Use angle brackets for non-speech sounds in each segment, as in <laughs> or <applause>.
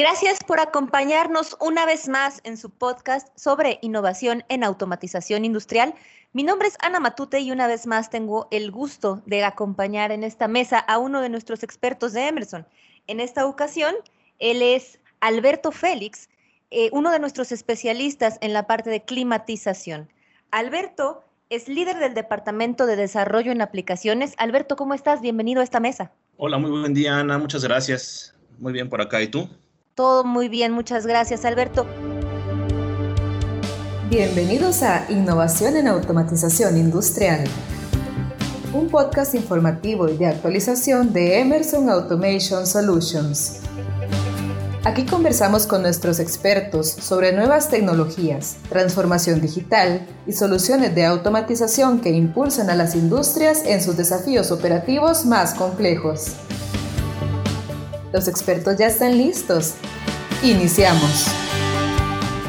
Gracias por acompañarnos una vez más en su podcast sobre innovación en automatización industrial. Mi nombre es Ana Matute y una vez más tengo el gusto de acompañar en esta mesa a uno de nuestros expertos de Emerson. En esta ocasión, él es Alberto Félix, eh, uno de nuestros especialistas en la parte de climatización. Alberto es líder del Departamento de Desarrollo en Aplicaciones. Alberto, ¿cómo estás? Bienvenido a esta mesa. Hola, muy buen día, Ana. Muchas gracias. Muy bien por acá. ¿Y tú? Todo muy bien, muchas gracias, Alberto. Bienvenidos a Innovación en Automatización Industrial, un podcast informativo y de actualización de Emerson Automation Solutions. Aquí conversamos con nuestros expertos sobre nuevas tecnologías, transformación digital y soluciones de automatización que impulsan a las industrias en sus desafíos operativos más complejos. Los expertos ya están listos. Iniciamos.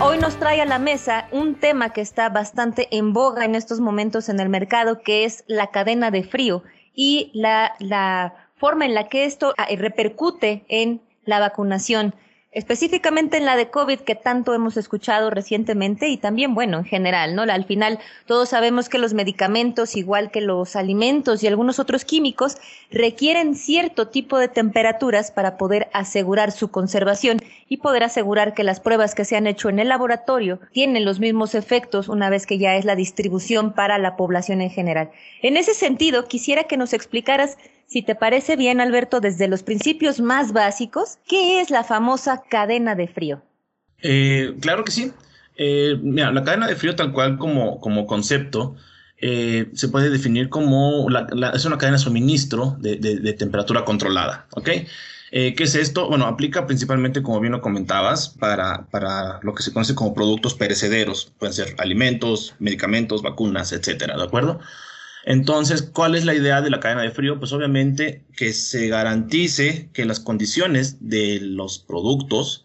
Hoy nos trae a la mesa un tema que está bastante en boga en estos momentos en el mercado, que es la cadena de frío y la, la forma en la que esto ah, repercute en la vacunación específicamente en la de COVID que tanto hemos escuchado recientemente y también, bueno, en general, ¿no? Al final todos sabemos que los medicamentos, igual que los alimentos y algunos otros químicos, requieren cierto tipo de temperaturas para poder asegurar su conservación y poder asegurar que las pruebas que se han hecho en el laboratorio tienen los mismos efectos una vez que ya es la distribución para la población en general. En ese sentido, quisiera que nos explicaras si te parece bien, Alberto, desde los principios más básicos, ¿qué es la famosa cadena de frío? Eh, claro que sí. Eh, mira, la cadena de frío tal cual como, como concepto eh, se puede definir como es una cadena de suministro de, temperatura controlada, ¿ok? ¿Qué es esto? Bueno, aplica principalmente, como bien lo comentabas, para, para lo que se conoce como productos perecederos. Pueden ser alimentos, medicamentos, vacunas, etcétera, ¿de acuerdo? Entonces, ¿cuál es la idea de la cadena de frío? Pues obviamente que se garantice que las condiciones de los productos,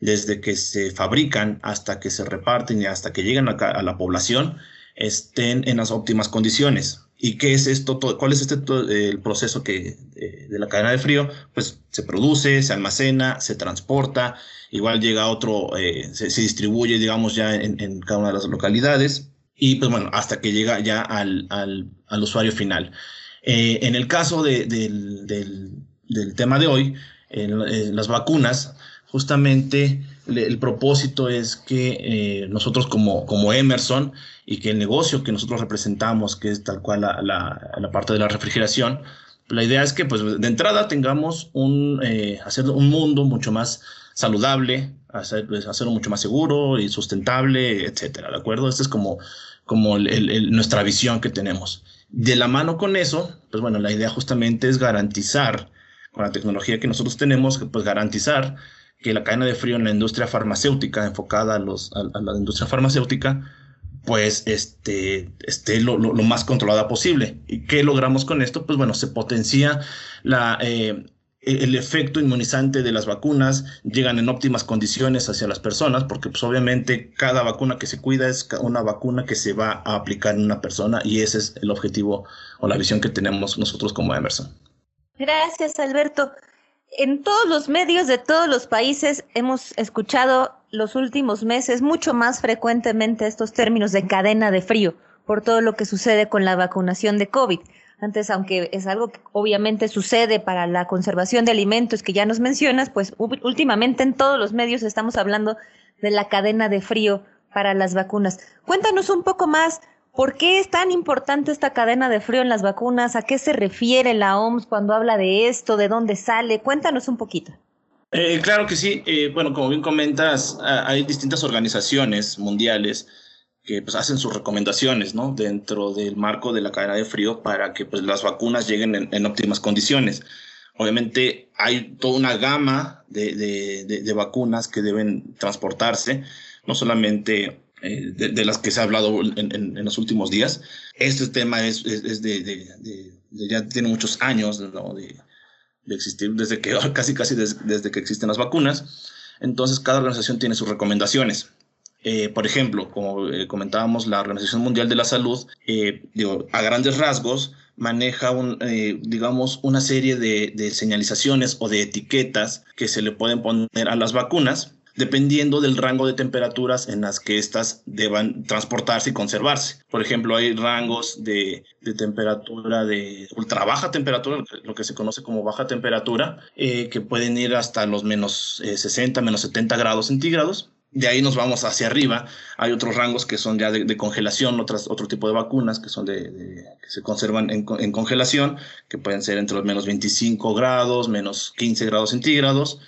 desde que se fabrican hasta que se reparten y hasta que llegan a, la población, estén en las óptimas condiciones. ¿Y qué es esto? ¿Cuál es este el proceso que, de, la cadena de frío? Pues se produce, se almacena, se transporta, igual llega a otro, eh, se, distribuye, digamos, ya en cada una de las localidades y pues bueno, hasta que llega ya al, al, al usuario final. Eh, en el caso de, del, del, tema de hoy, las vacunas, justamente el, propósito es que eh, nosotros como, como Emerson y que el negocio que nosotros representamos, que es tal cual la, la, la parte de la refrigeración, la idea es que pues de entrada tengamos un, eh, hacer un mundo mucho más saludable, pues, hacerlo mucho más seguro y sustentable, etcétera, ¿de acuerdo? Esta es como, como nuestra visión que tenemos. De la mano con eso, pues bueno, la idea justamente es garantizar, con la tecnología que nosotros tenemos, pues garantizar que la cadena de frío en la industria farmacéutica, enfocada a, los, a, la industria farmacéutica, pues este, esté lo, lo, más controlada posible. ¿Y qué logramos con esto? Pues bueno, se potencia la, eh, el efecto inmunizante de las vacunas llegan en óptimas condiciones hacia las personas, porque pues obviamente cada vacuna que se cuida es una vacuna que se va a aplicar en una persona y ese es el objetivo o la visión que tenemos nosotros como Emerson. Gracias, Alberto. En todos los medios de todos los países hemos escuchado los últimos meses mucho más frecuentemente estos términos de cadena de frío por todo lo que sucede con la vacunación de COVID. Antes, aunque es algo que obviamente sucede para la conservación de alimentos que ya nos mencionas, pues últimamente en todos los medios estamos hablando de la cadena de frío para las vacunas. Cuéntanos un poco más, ¿por qué es tan importante esta cadena de frío en las vacunas? ¿A qué se refiere la OMS cuando habla de esto? ¿De dónde sale? Cuéntanos un poquito. Eh, claro que sí. Eh, bueno, como bien comentas, hay distintas organizaciones mundiales que pues, hacen sus recomendaciones ¿no? dentro del marco de la cadena de frío para que pues, las vacunas lleguen en, óptimas condiciones. Obviamente hay toda una gama de, de, de, vacunas que deben transportarse, no solamente eh, de, las que se ha hablado en, en, los últimos días. Este tema es, es, de, ya tiene muchos años ¿no? de, existir, desde que <laughs> casi casi desde que existen las vacunas. Entonces cada organización tiene sus recomendaciones. Eh, por ejemplo, como eh, comentábamos, la Organización Mundial de la Salud, eh, digo, a grandes rasgos, maneja, eh, digamos, una serie de, señalizaciones o de etiquetas que se le pueden poner a las vacunas dependiendo del rango de temperaturas en las que éstas deban transportarse y conservarse. Por ejemplo, hay rangos de, temperatura de ultra baja temperatura, lo que se conoce como baja temperatura, eh, que pueden ir hasta los menos 60, menos 70 grados centígrados de ahí nos vamos hacia arriba. Hay otros rangos que son ya de, congelación, otras, otro tipo de vacunas que son de, se conservan en, congelación, que pueden ser entre los menos 25 grados, menos 15 grados centígrados.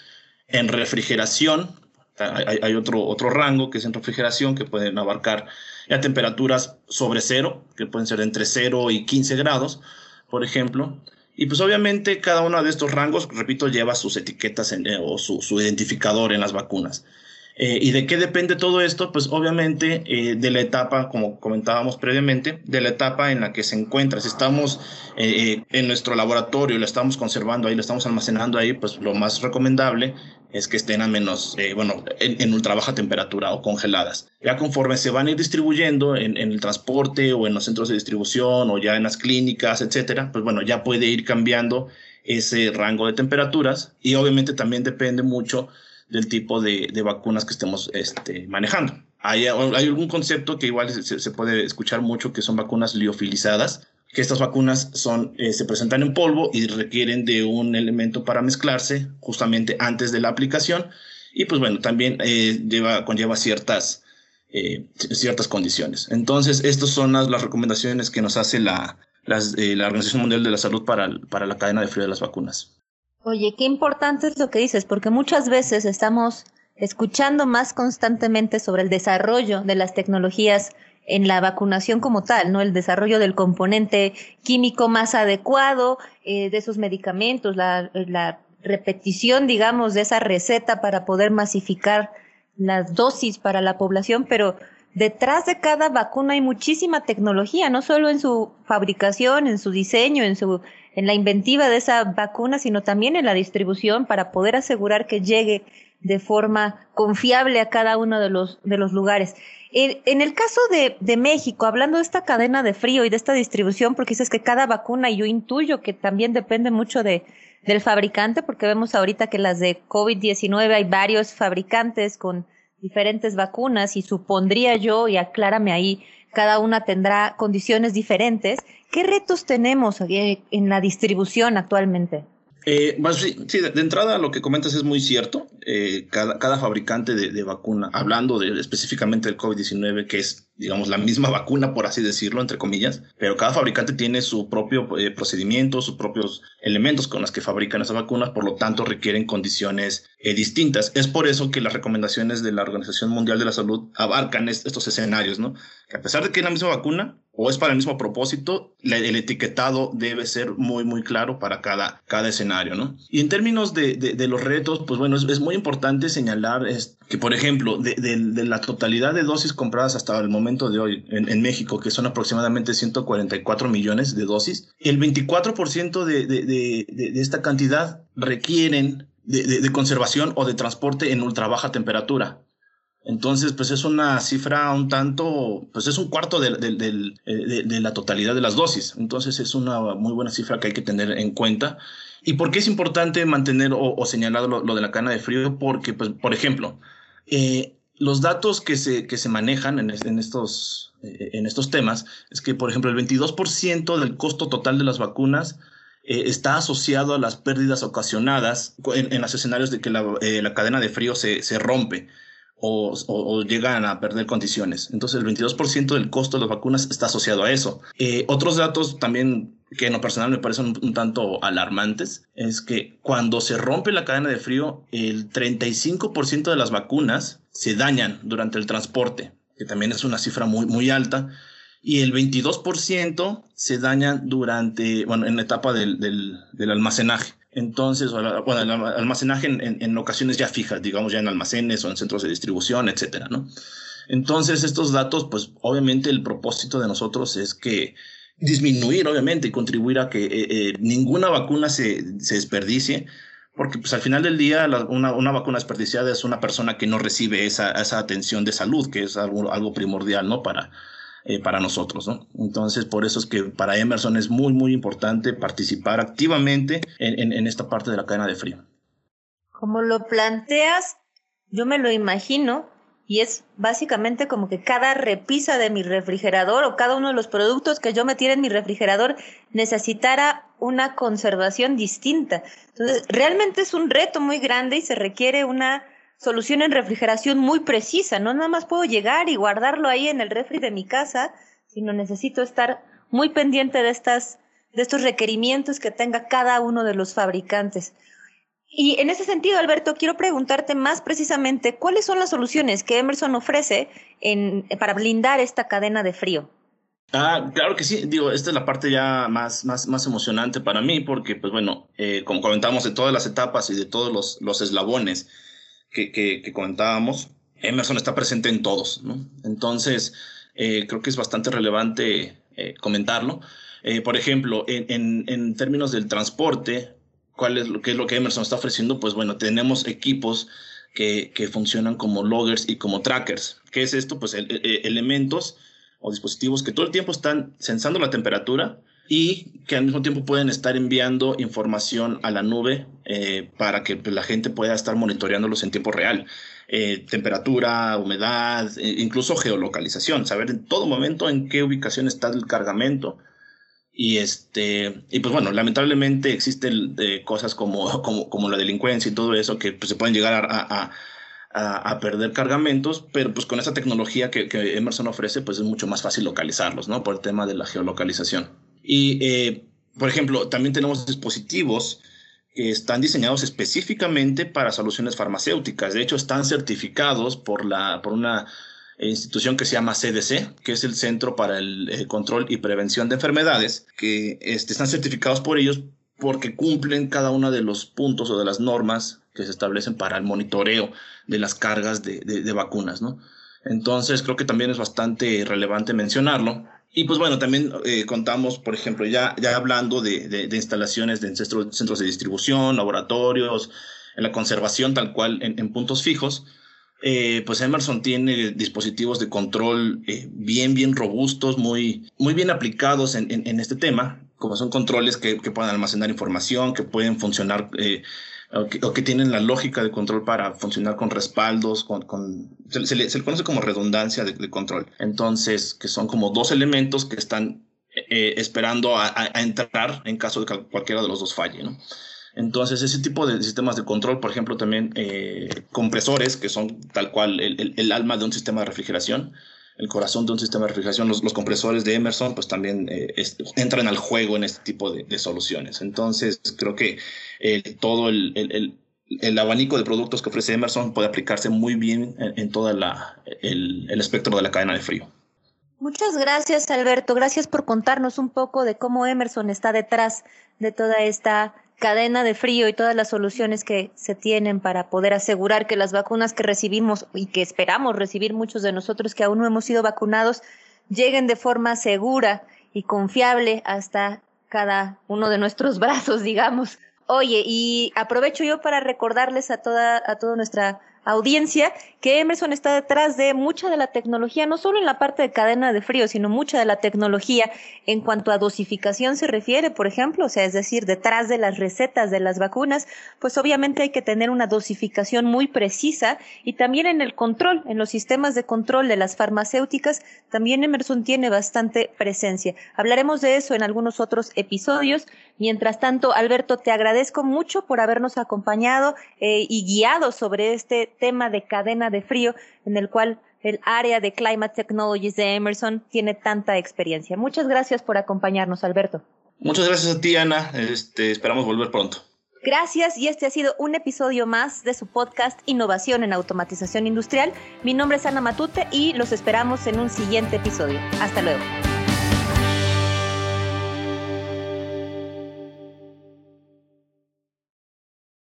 En refrigeración, hay, otro, otro rango que es en refrigeración, que pueden abarcar ya temperaturas sobre cero, que pueden ser entre 0 y 15 grados, por ejemplo. Y pues obviamente cada uno de estos rangos, repito, lleva sus etiquetas o su, su identificador en las vacunas. Eh, ¿Y de qué depende todo esto? Pues obviamente eh, de la etapa, como comentábamos previamente, de la etapa en la que se encuentra. Si estamos eh, en nuestro laboratorio, lo estamos conservando ahí, lo estamos almacenando ahí, pues lo más recomendable es que estén a menos, bueno, en, ultra baja temperatura o congeladas. Ya conforme se van a ir distribuyendo en, en, el transporte o en los centros de distribución o ya en las clínicas, etcétera, pues bueno, ya puede ir cambiando ese rango de temperaturas y obviamente también depende mucho del tipo de, vacunas que estemos este, manejando. Hay, hay, algún concepto que igual se, puede escuchar mucho que son vacunas liofilizadas, que estas vacunas son, eh, se presentan en polvo y requieren de un elemento para mezclarse justamente antes de la aplicación y pues bueno, también eh, lleva, conlleva ciertas, eh, ciertas condiciones. Entonces, estas son las, las recomendaciones que nos hace la, la Organización Mundial de la Salud para, para la cadena de frío de las vacunas. Oye, qué importante es lo que dices, porque muchas veces estamos escuchando más constantemente sobre el desarrollo de las tecnologías en la vacunación como tal, ¿no? El desarrollo del componente químico más adecuado eh, de esos medicamentos, la, la repetición, digamos, de esa receta para poder masificar las dosis para la población, pero detrás de cada vacuna hay muchísima tecnología, no solo en su fabricación, en su diseño, en su en la inventiva de esa vacuna, sino también en la distribución para poder asegurar que llegue de forma confiable a cada uno de los, de los lugares. En, el caso de, de, México, hablando de esta cadena de frío y de esta distribución, porque dices que cada vacuna, yo intuyo que también depende mucho de, del fabricante, porque vemos ahorita que las de COVID-19 hay varios fabricantes con diferentes vacunas y supondría yo, y aclárame ahí, cada una tendrá condiciones diferentes. ¿Qué retos tenemos eh, en la distribución actualmente? Eh, sí, de, entrada lo que comentas es muy cierto. Eh, cada, fabricante de, vacuna, hablando específicamente del COVID-19, que es, digamos, la misma vacuna, por así decirlo, entre comillas, pero cada fabricante tiene su propio eh, procedimiento, sus propios elementos con los que fabrican esas vacunas, por lo tanto requieren condiciones distintas. Es por eso que las recomendaciones de la Organización Mundial de la Salud abarcan estos escenarios, ¿no? Que a pesar de que es la misma vacuna, o es para el mismo propósito, el etiquetado debe ser muy, muy claro para cada, cada escenario, ¿no? Y en términos de, de, los retos, pues bueno, es, muy importante señalar es que, por ejemplo, de, de, la totalidad de dosis compradas hasta el momento de hoy en, en, México, que son aproximadamente 144 millones de dosis, el 24% de, de esta cantidad requieren de, conservación o de transporte en ultra baja temperatura. Entonces, pues es una cifra un tanto, pues es un cuarto de, de, la totalidad de las dosis. Entonces es una muy buena cifra que hay que tener en cuenta. ¿Y por qué es importante mantener o, señalar lo, de la cana de frío? Porque, pues, por ejemplo, eh, los datos que se, que se manejan en, estos, eh, en estos temas es que, por ejemplo, el 22% del costo total de las vacunas eh, está asociado a las pérdidas ocasionadas en, los escenarios de que la, la cadena de frío se, se rompe o, llegan a perder condiciones. Entonces el 22% del costo de las vacunas está asociado a eso. Eh, otros datos también que en lo personal me parecen un, tanto alarmantes es que cuando se rompe la cadena de frío, el 35% de las vacunas se dañan durante el transporte, que también es una cifra muy, muy alta y el 22% se dañan durante, bueno, en la etapa del, del, almacenaje. Entonces, bueno, el almacenaje en, en, ocasiones ya fijas, digamos ya en almacenes o en centros de distribución, etcétera, ¿no? Entonces, estos datos, pues obviamente el propósito de nosotros es que disminuir, obviamente, y contribuir a que eh, eh, ninguna vacuna se, se, desperdicie, porque pues al final del día una, una, vacuna desperdiciada es una persona que no recibe esa, esa atención de salud, que es algo, algo primordial, ¿no? Para, eh, para nosotros, ¿no? Entonces, por eso es que para Emerson es muy, muy importante participar activamente en, en esta parte de la cadena de frío. Como lo planteas, yo me lo imagino y es básicamente como que cada repisa de mi refrigerador o cada uno de los productos que yo metiera en mi refrigerador necesitara una conservación distinta. Entonces, realmente es un reto muy grande y se requiere una solución en refrigeración muy precisa. No nada más puedo llegar y guardarlo ahí en el refri de mi casa, sino necesito estar muy pendiente de estas, de estos requerimientos que tenga cada uno de los fabricantes. Y en ese sentido, Alberto, quiero preguntarte más precisamente cuáles son las soluciones que Emerson ofrece en, para blindar esta cadena de frío. Ah, claro que sí. Digo, esta es la parte ya más, más, más emocionante para mí, porque, pues bueno, eh, como comentamos de todas las etapas y de todos los, los eslabones que, comentábamos, Emerson está presente en todos, ¿no? Entonces, eh, creo que es bastante relevante eh, comentarlo. Eh, por ejemplo, en, en, términos del transporte, ¿cuál es lo, qué es lo que Emerson está ofreciendo? Pues bueno, tenemos equipos que, que funcionan como loggers y como trackers. ¿Qué es esto? Pues elementos o dispositivos que todo el tiempo están sensando la temperatura y que al mismo tiempo pueden estar enviando información a la nube eh, para que pues, la gente pueda estar monitoreándolos en tiempo real. Eh, temperatura, humedad, e incluso geolocalización, saber en todo momento en qué ubicación está el cargamento. Y, este, y pues bueno, lamentablemente existen eh, cosas como, <laughs> como, como, la delincuencia y todo eso que pues, se pueden llegar a, a, a, perder cargamentos, pero pues con esa tecnología que, que Emerson ofrece, pues es mucho más fácil localizarlos, ¿no? Por el tema de la geolocalización. Y, eh, por ejemplo, también tenemos dispositivos que están diseñados específicamente para soluciones farmacéuticas. De hecho, están certificados por, la, por una institución que se llama CDC, que es el Centro para el eh, Control y Prevención de Enfermedades, que este, están certificados por ellos porque cumplen cada uno de los puntos o de las normas que se establecen para el monitoreo de las cargas de, de vacunas, ¿no? Entonces, creo que también es bastante relevante mencionarlo. Y pues bueno, también eh, contamos, por ejemplo, ya, ya hablando de, de, instalaciones de centros, centros de distribución, laboratorios, en la conservación tal cual en, puntos fijos, eh, pues Emerson tiene dispositivos de control eh, bien, bien robustos, muy, muy bien aplicados en, este tema, como son controles que, que pueden almacenar información, que pueden funcionar o que, tienen la lógica de control para funcionar con respaldos, con, se, le, conoce como redundancia de, control. Entonces, que son como dos elementos que están eh, esperando a, a, entrar en caso de que cualquiera de los dos falle, ¿no? Entonces, ese tipo de sistemas de control, por ejemplo, también eh, compresores, que son tal cual el, alma de un sistema de refrigeración, el corazón de un sistema de refrigeración, los, compresores de Emerson, pues también eh, entran al juego en este tipo de, soluciones. Entonces, creo que eh, todo el, abanico de productos que ofrece Emerson puede aplicarse muy bien en, todo el espectro de la cadena de frío. Muchas gracias, Alberto. Gracias por contarnos un poco de cómo Emerson está detrás de toda esta cadena de frío y todas las soluciones que se tienen para poder asegurar que las vacunas que recibimos y que esperamos recibir muchos de nosotros que aún no hemos sido vacunados lleguen de forma segura y confiable hasta cada uno de nuestros <laughs> brazos, digamos. Oye, y aprovecho yo para recordarles a toda, a toda nuestra audiencia que Emerson está detrás de mucha de la tecnología, no solo en la parte de cadena de frío, sino mucha de la tecnología en cuanto a dosificación se refiere, por ejemplo, o sea, es decir, detrás de las recetas de las vacunas, pues obviamente hay que tener una dosificación muy precisa y también en el control, en los sistemas de control de las farmacéuticas, también Emerson tiene bastante presencia. Hablaremos de eso en algunos otros episodios. Mientras tanto, Alberto, te agradezco mucho por habernos acompañado eh, y guiado sobre este tema de cadena de frío en el cual el área de Climate Technologies de Emerson tiene tanta experiencia. Muchas gracias por acompañarnos, Alberto. Muchas gracias a ti, Ana. Este, esperamos volver pronto. Gracias y este ha sido un episodio más de su podcast Innovación en Automatización Industrial. Mi nombre es Ana Matute y los esperamos en un siguiente episodio. Hasta luego.